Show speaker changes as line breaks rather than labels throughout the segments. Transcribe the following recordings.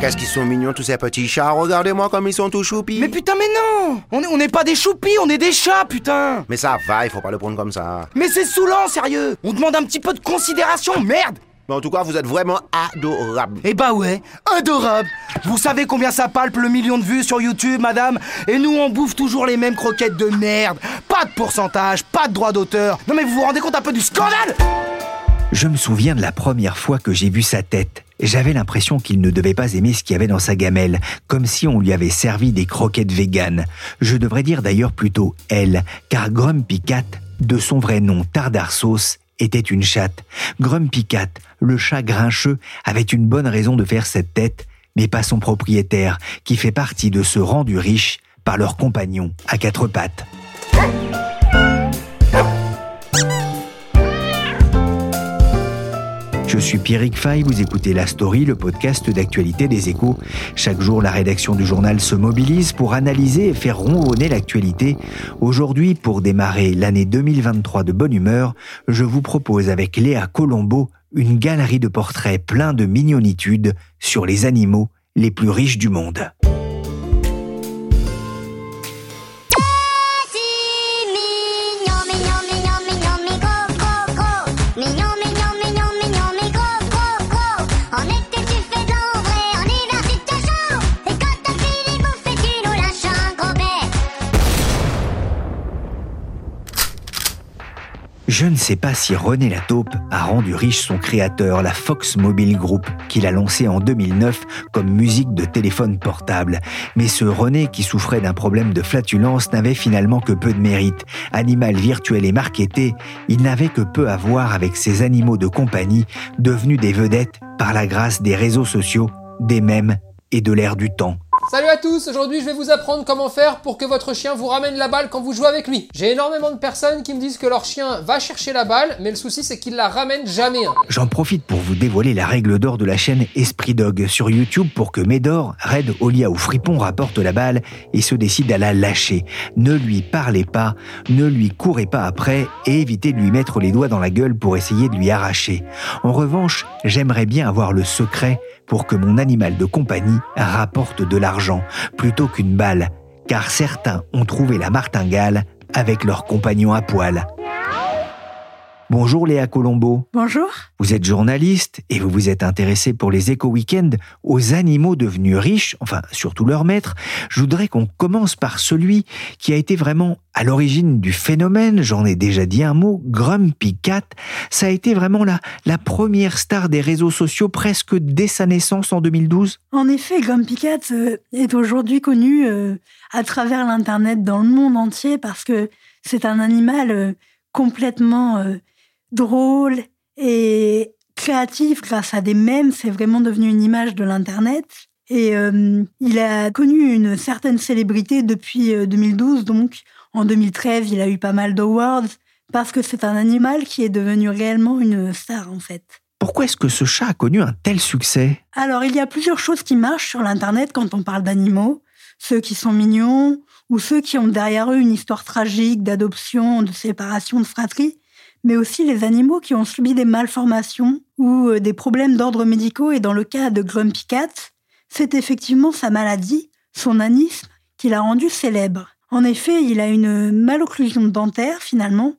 Qu'est-ce qu'ils sont mignons tous ces petits chats? Regardez-moi comme ils sont tout choupis.
Mais putain, mais non! On est- On n'est pas des choupis, on est des chats, putain!
Mais ça va, il faut pas le prendre comme ça.
Mais c'est saoulant, sérieux! On demande un petit peu de considération, merde!
Mais en tout cas, vous êtes vraiment adorables.
Eh bah ouais, adorable Vous savez combien ça palpe le million de vues sur YouTube, madame? Et nous, on bouffe toujours les mêmes croquettes de merde! Pas de pourcentage, pas de droit d'auteur! Non mais vous vous rendez compte un peu du scandale?
Je me souviens de la première fois que j'ai vu sa tête. J'avais l'impression qu'il ne devait pas aimer ce qu'il y avait dans sa gamelle, comme si on lui avait servi des croquettes véganes. Je devrais dire d'ailleurs plutôt elle, car Grumpy Cat, de son vrai nom Tardar Sauce, était une chatte. Grumpy Cat, le chat grincheux, avait une bonne raison de faire cette tête, mais pas son propriétaire, qui fait partie de ce rendu riche par leur compagnon à quatre pattes. Je suis Pierrick Fay, vous écoutez La Story, le podcast d'actualité des échos. Chaque jour, la rédaction du journal se mobilise pour analyser et faire ronronner l'actualité. Aujourd'hui, pour démarrer l'année 2023 de bonne humeur, je vous propose avec Léa Colombo une galerie de portraits pleins de mignonitude sur les animaux les plus riches du monde. Je ne sais pas si René Lataupe a rendu riche son créateur, la Fox Mobile Group, qu'il a lancé en 2009 comme musique de téléphone portable. Mais ce René, qui souffrait d'un problème de flatulence, n'avait finalement que peu de mérite. Animal virtuel et marketé, il n'avait que peu à voir avec ces animaux de compagnie, devenus des vedettes par la grâce des réseaux sociaux, des mèmes et de l'ère du temps.
Salut à tous, aujourd'hui je vais vous apprendre comment faire pour que votre chien vous ramène la balle quand vous jouez avec lui. J'ai énormément de personnes qui me disent que leur chien va chercher la balle, mais le souci c'est qu'il la ramène jamais. hein.
J'en profite pour vous dévoiler la règle d'or de la chaîne Esprit Dog sur YouTube pour que Médor, Red, Olia ou Fripon rapportent la balle et se décident à la lâcher. Ne lui parlez pas, ne lui courez pas après et évitez de lui mettre les doigts dans la gueule pour essayer de lui arracher. En revanche, j'aimerais bien avoir le secret pour que mon animal de compagnie rapporte de plutôt qu'une balle, car certains ont trouvé la martingale avec leur compagnon à poil. Bonjour Léa Colombo.
Bonjour.
Vous êtes journaliste et vous vous êtes intéressé pour les éco-weekends aux animaux devenus riches, enfin surtout leurs maîtres. Je voudrais qu'on commence par celui qui a été vraiment à l'origine du phénomène, j'en ai déjà dit un mot, Grumpy Cat. Ça a été vraiment la, la première star des réseaux sociaux presque dès sa naissance en 2012.
En effet, Grumpy Cat euh, est aujourd'hui connu euh, à travers l'Internet dans le monde entier parce que c'est un animal euh, complètement drôle et créatif grâce à des mèmes. C'est vraiment devenu une image de l'Internet. Et euh, il a connu une certaine célébrité depuis euh, 2012. Donc, en 2013, il a eu pas mal d'awards parce que c'est un animal qui est devenu réellement une star, en fait.
Pourquoi est-ce que ce chat a connu un tel succès?
Alors, il y a plusieurs choses qui marchent sur l'Internet quand on parle d'animaux. Ceux qui sont mignons ou ceux qui ont derrière eux une histoire tragique d'adoption, de séparation, de fratrie, mais aussi les animaux qui ont subi des malformations ou euh, des problèmes d'ordre médicaux. Et dans le cas de Grumpy Cat, c'est effectivement sa maladie, son anisme, qui l'a rendu célèbre. En effet, il a une malocclusion dentaire finalement.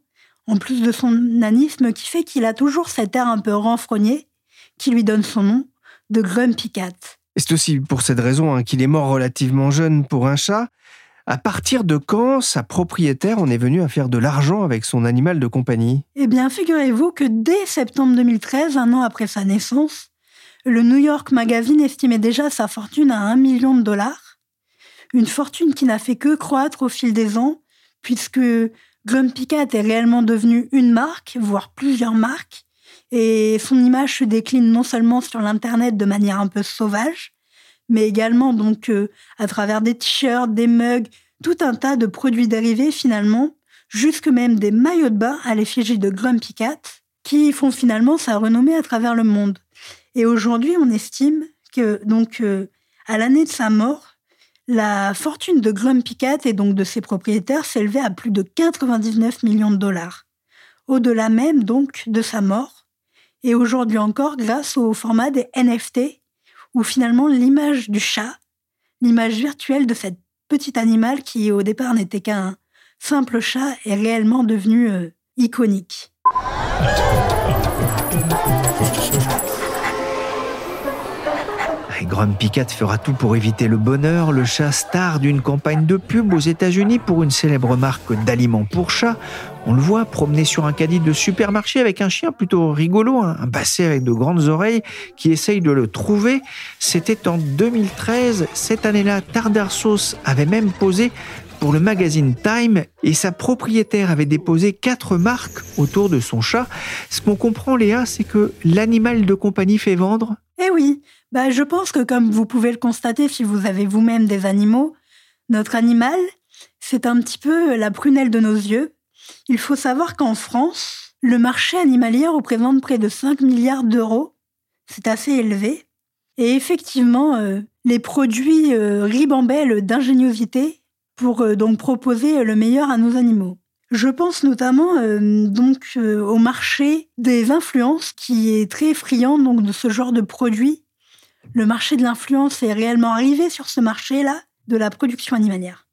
en plus de son nanisme qui fait qu'il a toujours cet air un peu renfrogné qui lui donne son nom de Grumpy Cat.
C'est aussi pour cette raison hein, qu'il est mort relativement jeune pour un chat. À partir de quand sa propriétaire en est venue à faire de l'argent avec son animal de compagnie?
Eh bien, figurez-vous que dès septembre 2013, un an après sa naissance, le New York Magazine estimait déjà sa fortune à un million de dollars. Une fortune qui n'a fait que croître au fil des ans, puisque Grumpy Cat est réellement devenu une marque, voire plusieurs marques, et son image se décline non seulement sur l'Internet de manière un peu sauvage, mais également donc euh, à travers des t-shirts, des mugs, tout un tas de produits dérivés finalement, jusque même des maillots de bain à l'effigie de Grumpy Cat, qui font finalement sa renommée à travers le monde. Et aujourd'hui, on estime que donc euh, à l'année de sa mort, la fortune de Grumpy Cat et donc de ses propriétaires s'élevait à plus de 99 millions de dollars. Au-delà même donc de sa mort, et aujourd'hui encore grâce au format des NFT, où finalement l'image du chat, l'image virtuelle de cet petit animal qui au départ n'était qu'un simple chat, est réellement devenu euh, iconique.
Grumpy Cat fera tout pour éviter le bonheur. Le chat star d'une campagne de pub aux États-Unis pour une célèbre marque d'aliments pour chats. On le voit promener sur un caddie de supermarché avec un chien plutôt rigolo, hein, un basset avec de grandes oreilles qui essaye de le trouver. C'était en 2013. Cette année-là, Tardarsos avait même posé pour le magazine Time et sa propriétaire avait déposé quatre marques autour de son chat. Ce qu'on comprend, Léa, c'est que l'animal de compagnie fait vendre.
Eh oui, bah, je pense que comme vous pouvez le constater si vous avez vous-même des animaux, notre animal, c'est un petit peu la prunelle de nos yeux. Il faut savoir qu'en France, le marché animalier représente près de 5 milliards d'euros. C'est assez élevé. Et effectivement, euh, les produits euh, ribambellent d'ingéniosité pour euh, donc proposer le meilleur à nos animaux. Je pense notamment euh, donc au marché des influences qui est très friand donc de ce genre de produits. Le marché de l'influence est réellement arrivé sur ce marché-là de la production animalière.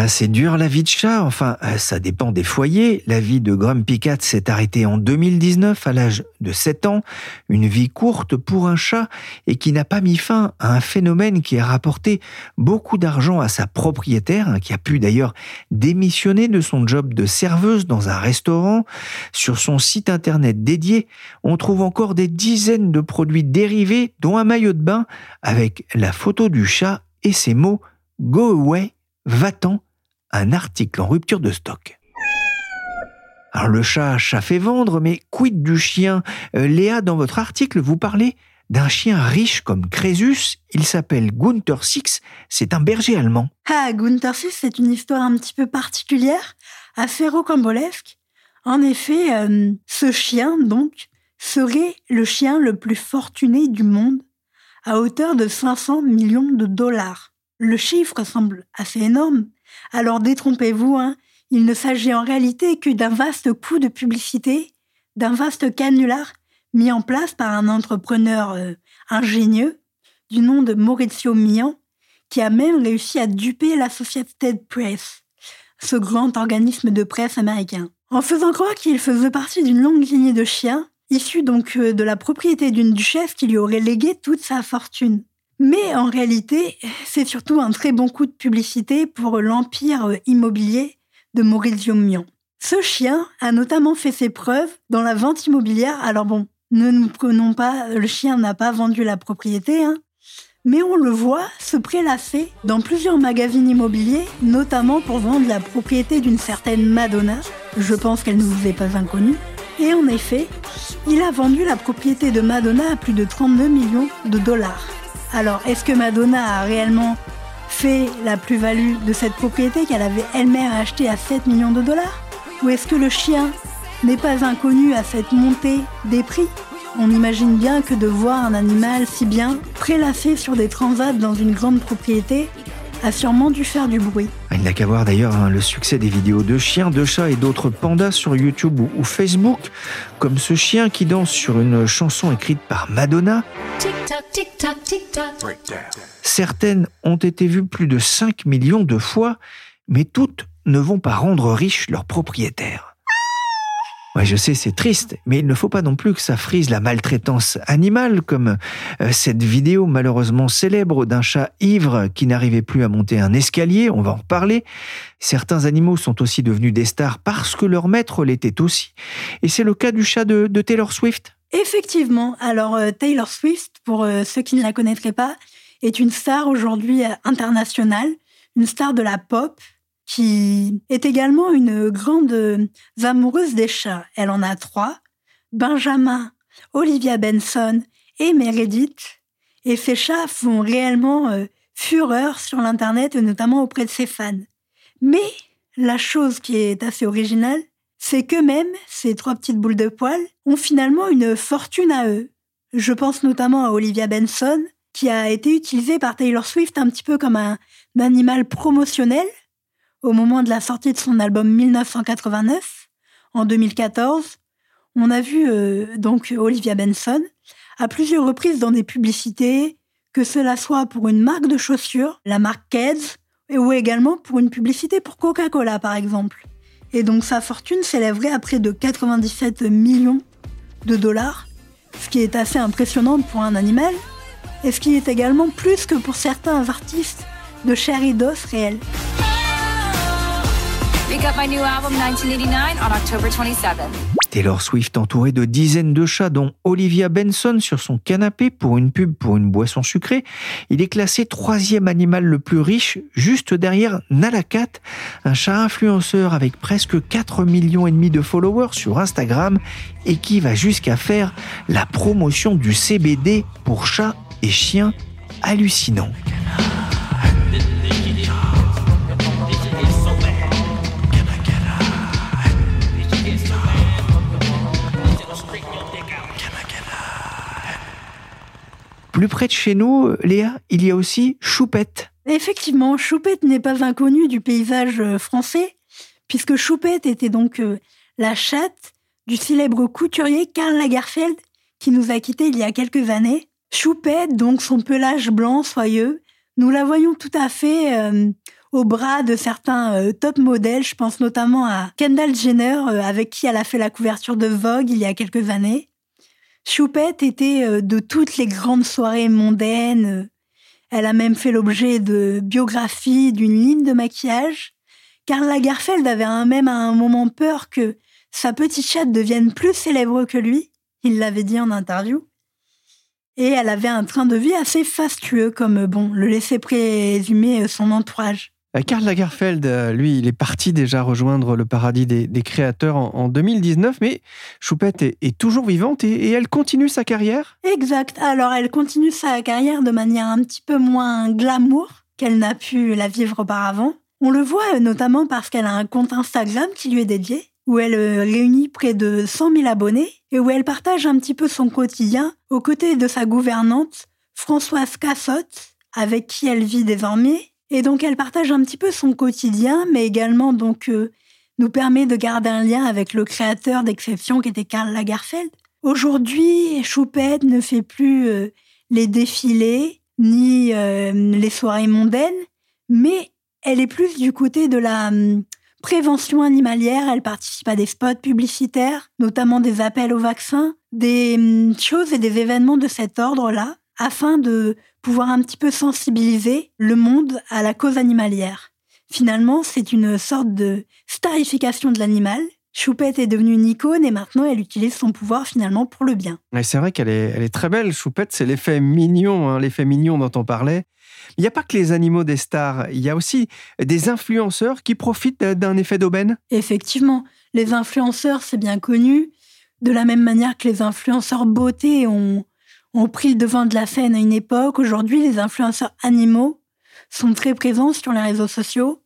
Ah, c'est dur la vie de chat, enfin, euh, ça dépend des foyers. La vie de Grumpy Cat s'est arrêtée en 2019 à l'âge de 7 ans. Une vie courte pour un chat et qui n'a pas mis fin à un phénomène qui a rapporté beaucoup d'argent à sa propriétaire, hein, qui a pu d'ailleurs démissionner de son job de serveuse dans un restaurant. Sur son site internet dédié, on trouve encore des dizaines de produits dérivés, dont un maillot de bain avec la photo du chat et ces mots Go away va-t'en un article en rupture de stock. Alors le chat, chat fait vendre, mais quid du chien? Euh, Léa, dans votre article, vous parlez d'un chien riche comme Crésus. Il s'appelle Gunther Six. C'est un berger allemand.
Ah, Gunther Six, c'est une histoire un petit peu particulière, assez rocambolesque. En effet, euh, ce chien, donc, serait le chien le plus fortuné du monde, à hauteur de 500 millions de dollars. Le chiffre semble assez énorme, alors détrompez-vous, hein, il ne s'agit en réalité que d'un vaste coup de publicité, d'un vaste canular mis en place par un entrepreneur euh, ingénieux du nom de Maurizio Mian, qui a même réussi à duper l'Associated Press, ce grand organisme de presse américain. En faisant croire qu'il faisait partie d'une longue lignée de chiens, issus donc euh, de la propriété d'une duchesse qui lui aurait légué toute sa fortune. Mais en réalité, c'est surtout un très bon coup de publicité pour l'empire euh, immobilier de Maurizio Mian. Ce chien a notamment fait ses preuves dans la vente immobilière. Alors bon, ne nous prenons pas, le chien n'a pas vendu la propriété, hein, mais on le voit se prélasser dans plusieurs magazines immobiliers, notamment pour vendre la propriété d'une certaine Madonna. Je pense qu'elle ne vous est pas inconnue. Et en effet, il a vendu la propriété de Madonna à plus de 32 millions de dollars. Alors, est-ce que Madonna a réellement fait la plus-value de cette propriété qu'elle avait elle-même achetée à 7 millions de dollars Ou est-ce que le chien n'est pas inconnu à cette montée des prix On imagine bien que de voir un animal si bien prélassé sur des transats dans une grande propriété, a sûrement dû faire du bruit.
Il n'a qu'à voir d'ailleurs hein, le succès des vidéos de chiens, de chats et d'autres pandas sur YouTube ou, ou Facebook, comme ce chien qui danse sur une chanson écrite par Madonna. Certaines ont été vues plus de 5 millions de fois, mais toutes ne vont pas rendre riches leurs propriétaires. Ouais, je sais, c'est triste, mais il ne faut pas non plus que ça frise la maltraitance animale, comme euh, cette vidéo malheureusement célèbre d'un chat ivre qui n'arrivait plus à monter un escalier, on va en reparler. Certains animaux sont aussi devenus des stars parce que leur maître l'était aussi. Et c'est le cas du chat de, Taylor Swift.
Effectivement, alors euh, Taylor Swift, pour euh, ceux qui ne la connaîtraient pas, est une star aujourd'hui internationale, une star de la pop, qui est également une grande euh, amoureuse des chats. Elle en a trois, Benjamin, Olivia Benson et Meredith. Et ces chats font réellement euh, fureur sur l'Internet, et notamment auprès de ses fans. Mais la chose qui est assez originale, c'est qu'eux-mêmes, ces trois petites boules de poils, ont finalement une fortune à eux. Je pense notamment à Olivia Benson, qui a été utilisée par Taylor Swift un petit peu comme un animal promotionnel au moment de la sortie de son album 1989, en 2014. On a vu euh, donc Olivia Benson à plusieurs reprises dans des publicités, que cela soit pour une marque de chaussures, la marque Keds, ou également pour une publicité pour Coca-Cola par exemple. Et donc sa fortune s'élèverait à près de 97 millions de dollars, ce qui est assez impressionnant pour un animal, et ce qui est également plus que pour certains artistes de chair et d'os réels.
We got my new album 1989 on October 27th.
Taylor Swift entourée de dizaines de chats, dont Olivia Benson sur son canapé pour une pub pour une boisson sucrée. Il est classé troisième animal le plus riche, juste derrière Nalakat, un chat influenceur avec presque 4 millions et demi de followers sur Instagram et qui va jusqu'à faire la promotion du CBD pour chats et chiens hallucinant. Plus près de chez nous, Léa, il y a aussi Choupette.
Effectivement, Choupette n'est pas inconnue du paysage euh, français, puisque Choupette était donc euh, la chatte du célèbre couturier Karl Lagerfeld, qui nous a quittés il y a quelques années. Choupette, donc son pelage blanc soyeux, nous la voyons tout à fait euh, au bras de certains euh, top modèles. Je pense notamment à Kendall Jenner, avec qui elle a fait la couverture de Vogue il y a quelques années. Choupette était euh, de toutes les grandes soirées mondaines. Elle a même fait l'objet de biographies, d'une ligne de maquillage. Karl Lagerfeld avait même à un moment peur que sa petite chatte devienne plus célèbre que lui. Il l'avait dit en interview. Et elle avait un train de vie assez fastueux, comme bon, le laissait présumer euh, son entourage.
Euh, Karl Lagerfeld, euh, lui, il est parti déjà rejoindre le paradis des, créateurs en, en 2019, mais Choupette est, toujours vivante et, et elle continue sa carrière?
Exact. Alors, elle continue sa carrière de manière un petit peu moins glamour qu'elle n'a pu la vivre auparavant. On le voit euh, notamment parce qu'elle a un compte Instagram qui lui est dédié, où elle réunit près de 100 000 abonnés et où elle partage un petit peu son quotidien aux côtés de sa gouvernante, Françoise Cassotte, avec qui elle vit désormais. Et donc, elle partage un petit peu son quotidien, mais également donc euh, nous permet de garder un lien avec le créateur d'Exception qui était Karl Lagerfeld. Aujourd'hui, Choupette ne fait plus euh, les défilés ni euh, les soirées mondaines, mais elle est plus du côté de la hum, prévention animalière. Elle participe à des spots publicitaires, notamment des appels au vaccin, des hum, choses et des événements de cet ordre-là, afin de pouvoir un petit peu sensibiliser le monde à la cause animalière. Finalement, c'est une sorte de starification de l'animal. Choupette est devenue une icône et maintenant elle utilise son pouvoir finalement pour le bien.
Et c'est vrai qu'elle est, elle est très belle, Choupette, c'est l'effet mignon, hein, l'effet mignon dont on parlait. Il n'y a pas que les animaux des stars, il y a aussi des influenceurs qui profitent d'un effet d'aubaine.
Effectivement, les influenceurs, c'est bien connu. De la même manière que les influenceurs beauté ont, ont pris le devant de la scène à une époque, aujourd'hui, les influenceurs animaux sont très présents sur les réseaux sociaux.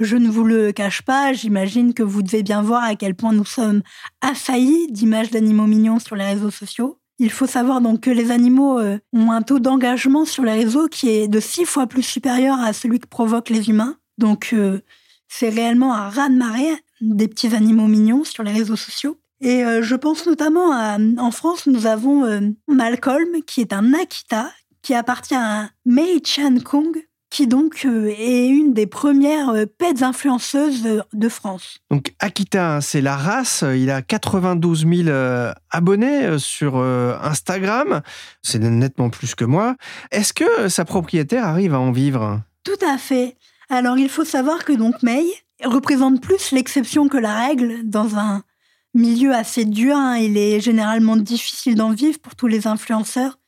Je ne vous le cache pas, j'imagine que vous devez bien voir à quel point nous sommes assaillis d'images d'animaux mignons sur les réseaux sociaux. Il faut savoir donc que les animaux euh, ont un taux d'engagement sur les réseaux qui est de six fois plus supérieur à celui que provoquent les humains. Donc euh, c'est réellement un raz-de-marée des petits animaux mignons sur les réseaux sociaux. Et euh, je pense notamment à, en France, nous avons euh, Malcolm, qui est un Akita, qui appartient à Mei Chan Kong, qui donc euh, est une des premières pets influenceuses de, France.
Donc Akita, hein, c'est la race. Il a 92 000 euh, abonnés sur Instagram. C'est nettement plus que moi. Est-ce que sa propriétaire arrive à en vivre?
Tout à fait. Alors il faut savoir que donc Mei représente plus l'exception que la règle dans un milieu assez dur. hein. Il est généralement difficile d'en vivre pour tous les influenceurs.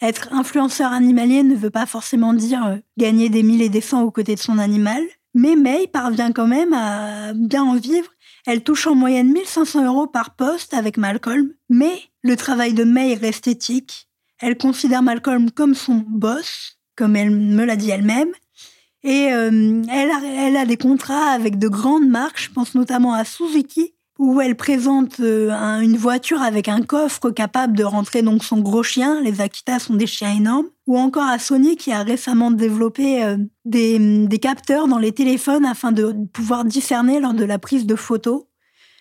Être influenceur animalier ne veut pas forcément dire euh, gagner des mille et des cents aux côtés de son animal. Mais May parvient quand même à bien en vivre. Elle touche en moyenne 1500 euros par poste avec Malcolm. Mais le travail de May reste éthique. Elle considère Malcolm comme son boss, comme elle me l'a dit elle-même. Et euh, elle, a, elle a des contrats avec de grandes marques, je pense notamment à Suzuki, où elle présente euh, un- une voiture avec un coffre capable de rentrer donc son gros chien. Les Akita sont des chiens énormes. Ou encore à Sony qui a récemment développé euh, des, capteurs dans les téléphones afin de pouvoir discerner lors de la prise de photos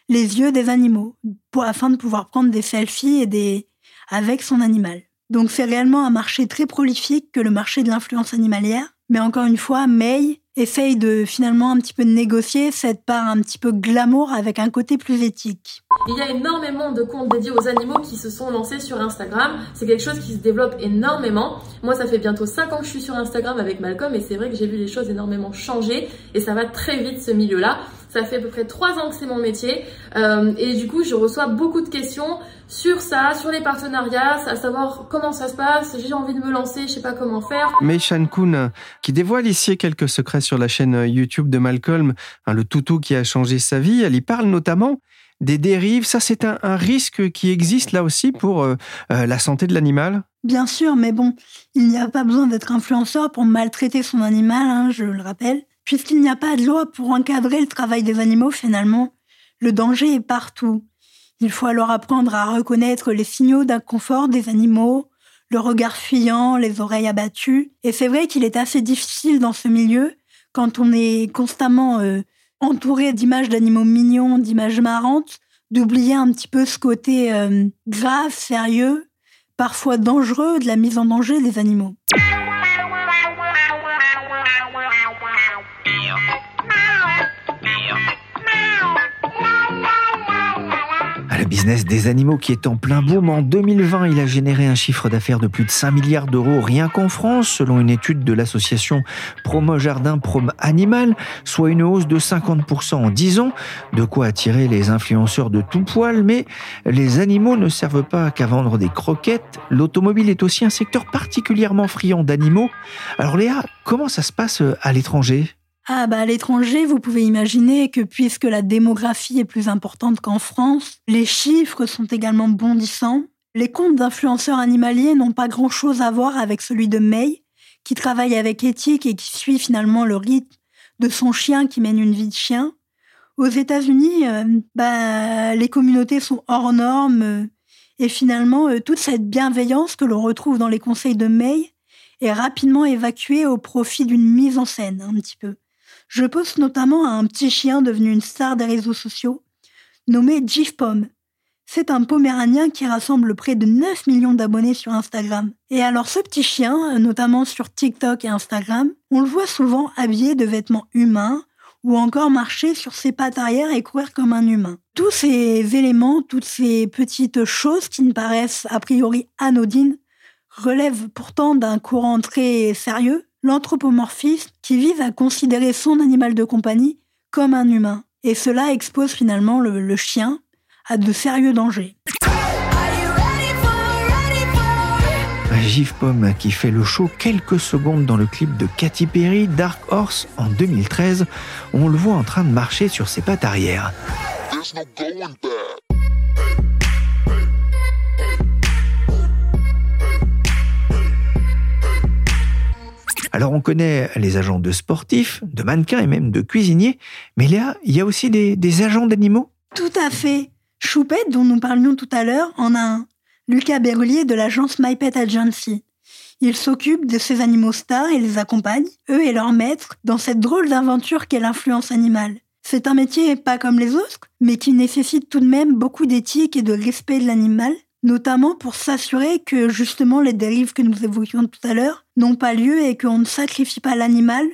les yeux des animaux, afin de pouvoir prendre des selfies avec son animal. Donc c'est réellement un marché très prolifique que le marché de l'influence animalière. Mais encore une fois, May essaye de finalement un petit peu négocier cette part un petit peu glamour avec un côté plus éthique.
Il y a énormément de comptes dédiés aux animaux qui se sont lancés sur Instagram. C'est quelque chose qui se développe énormément. Moi, ça fait bientôt 5 ans que je suis sur Instagram avec Malcolm et c'est vrai que j'ai vu les choses énormément changer et ça va très vite ce milieu-là. Ça fait à peu près 3 ans que c'est mon métier euh, et du coup, je reçois beaucoup de questions sur ça, sur les partenariats, à savoir comment ça se passe. J'ai envie de me lancer, je sais pas comment faire.
Mei Shan Kun, qui dévoile ici quelques secrets sur la chaîne YouTube de Malcolm, hein, le toutou qui a changé sa vie. Elle y parle notamment des dérives. Ça, c'est un, un risque qui existe là aussi pour euh, euh, la santé de l'animal?
Bien sûr, mais bon, il n'y a pas besoin d'être influenceur pour maltraiter son animal, hein, je le rappelle, puisqu'il n'y a pas de loi pour encadrer le travail des animaux finalement. Le danger est partout. Il faut alors apprendre à reconnaître les signaux d'inconfort des animaux, le regard fuyant, les oreilles abattues. Et c'est vrai qu'il est assez difficile dans ce milieu, quand on est constamment euh, entouré d'images d'animaux mignons, d'images marrantes, d'oublier un petit peu ce côté euh, grave, sérieux, parfois dangereux de la mise en danger des animaux.
La business des animaux qui est en plein boom, en 2020, il a généré un chiffre d'affaires de plus de 5 milliards d'euros rien qu'en France, selon une étude de l'association Promo Jardin Prom Animal, soit une hausse de 50% en 10 ans, de quoi attirer les influenceurs de tout poil, mais les animaux ne servent pas qu'à vendre des croquettes, l'automobile est aussi un secteur particulièrement friand d'animaux. Alors Léa, comment ça se passe euh, à l'étranger?
Ah bah à l'étranger, vous pouvez imaginer que puisque la démographie est plus importante qu'en France, les chiffres sont également bondissants. Les comptes d'influenceurs animaliers n'ont pas grand-chose à voir avec celui de May, qui travaille avec éthique et qui suit finalement le rythme de son chien qui mène une vie de chien. Aux États-Unis, euh, bah, les communautés sont hors normes euh, et finalement euh, toute cette bienveillance que l'on retrouve dans les conseils de May est rapidement évacuée au profit d'une mise en scène un petit peu. Je pense notamment à un petit chien devenu une star des réseaux sociaux, nommé Jif Pom. C'est un poméranien qui rassemble près de 9 millions d'abonnés sur Instagram. Et alors ce petit chien, notamment sur TikTok et Instagram, on le voit souvent habillé de vêtements humains ou encore marcher sur ses pattes arrière et courir comme un humain. Tous ces éléments, toutes ces petites choses qui ne paraissent a priori anodines, relèvent pourtant d'un courant très sérieux, l'anthropomorphisme, qui vise à considérer son animal de compagnie comme un humain. Et cela expose finalement le, le chien à de sérieux dangers.
Gif Pomme qui fait le show quelques secondes dans le clip de Katy Perry, Dark Horse, en 2013. On le voit en train de marcher sur ses pattes arrière. Alors on connaît les agents de sportifs, de mannequins et même de cuisiniers, mais là, il y a aussi des, agents d'animaux
Tout à fait. Choupette, dont nous parlions tout à l'heure, en a un. Lucas Berrulier de l'agence My Pet Agency. Il s'occupe de ces animaux stars et les accompagne, eux et leurs maîtres, dans cette drôle d'aventure qu'est l'influence animale. C'est un métier pas comme les autres, mais qui nécessite tout de même beaucoup d'éthique et de respect de l'animal, notamment pour s'assurer que justement les dérives que nous évoquions tout à l'heure n'ont pas lieu et qu'on ne sacrifie pas l'animal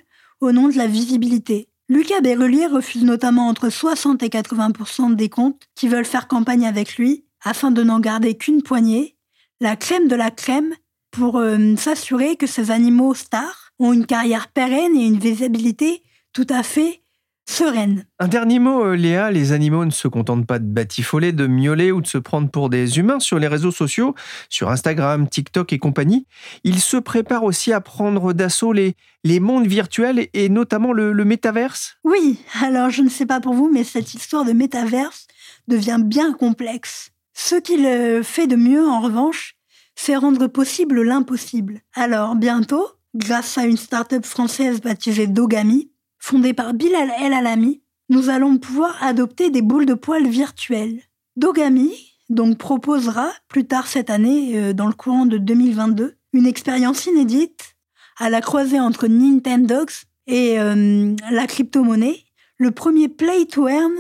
au nom de la visibilité. Lucas Berrulier refuse notamment entre 60 et 80% des comptes qui veulent faire campagne avec lui, afin de n'en garder qu'une poignée, la crème de la crème, pour euh, s'assurer que ces animaux stars ont une carrière pérenne et une visibilité tout à fait sereine.
Un dernier mot, euh, Léa, les animaux ne se contentent pas de batifoler, de miauler ou de se prendre pour des humains sur les réseaux sociaux, sur Instagram, TikTok et compagnie. Ils se préparent aussi à prendre d'assaut les, les mondes virtuels et notamment le, le métaverse.
Oui, alors je ne sais pas pour vous, mais cette histoire de métaverse devient bien complexe. Ce qu'il fait de mieux, en revanche, c'est rendre possible l'impossible. Alors, bientôt, grâce à une start-up française baptisée Dogami, fondée par Bilal El Alami, nous allons pouvoir adopter des boules de poils virtuelles. Dogami donc proposera plus tard cette année, euh, dans le courant de 2022, une expérience inédite à la croisée entre Nintendogs et euh, la crypto-monnaie, le premier play to earn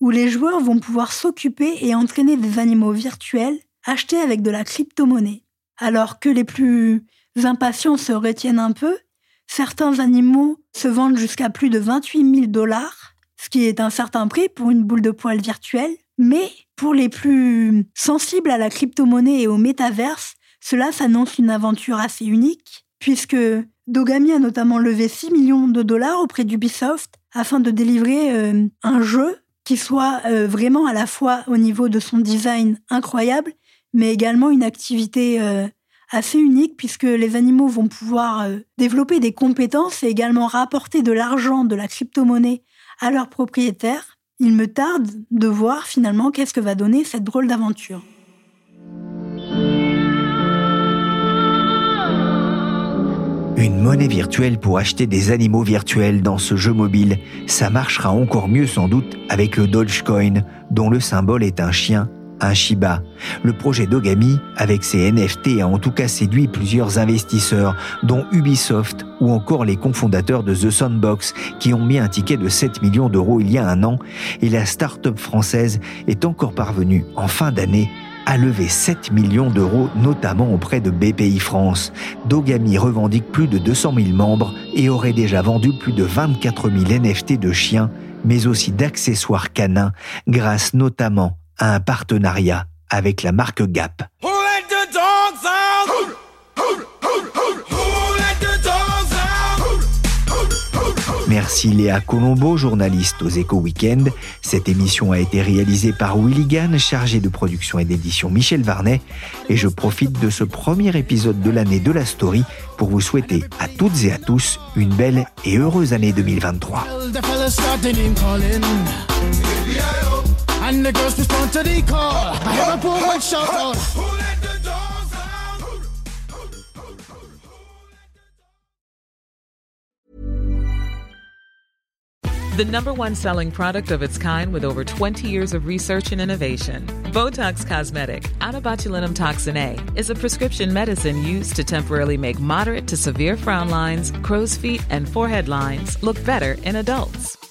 où les joueurs vont pouvoir s'occuper et entraîner des animaux virtuels achetés avec de la crypto-monnaie. Alors que les plus impatients se retiennent un peu, certains animaux se vendent jusqu'à plus de 28 000 dollars, ce qui est un certain prix pour une boule de poil virtuelle. Mais pour les plus sensibles à la crypto-monnaie et au métaverse, cela s'annonce une aventure assez unique, puisque Dogami a notamment levé 6 millions de dollars auprès d'Ubisoft afin de délivrer euh, un jeu qui soit euh, vraiment à la fois au niveau de son design incroyable, mais également une activité euh, assez unique puisque les animaux vont pouvoir euh, développer des compétences et également rapporter de l'argent, de la crypto-monnaie à leurs propriétaires. Il me tarde de voir finalement qu'est-ce que va donner cette drôle d'aventure.
Une monnaie virtuelle pour acheter des animaux virtuels dans ce jeu mobile, ça marchera encore mieux sans doute avec le Dogecoin, dont le symbole est un chien, un Shiba. Le projet Dogami, avec ses NFT, a en tout cas séduit plusieurs investisseurs, dont Ubisoft ou encore les cofondateurs de The Sandbox, qui ont mis un ticket de 7 millions d'euros il y a un an, et la start-up française est encore parvenue, en fin d'année, a levé 7 millions d'euros, notamment auprès de BPI France. Dogami revendique plus de 200 000 membres et aurait déjà vendu plus de 24 000 NFT de chiens, mais aussi d'accessoires canins, grâce notamment un partenariat avec la marque Gap. Merci Léa Colombo, journaliste aux Échos Weekend. Cette émission a été réalisée par Willigan, chargé de production et d'édition Michel Varnet. Et je profite de ce premier épisode de l'année de la story pour vous souhaiter à toutes et à tous une belle et heureuse année 2023.
And the girls respond to the call. I have a poor shout out.
The number one selling product of its kind with over 20 years of research and innovation. Botox Cosmetic, out of botulinum toxin A, is a prescription medicine used to temporarily make moderate to severe frown lines, crow's feet, and forehead lines look better in adults.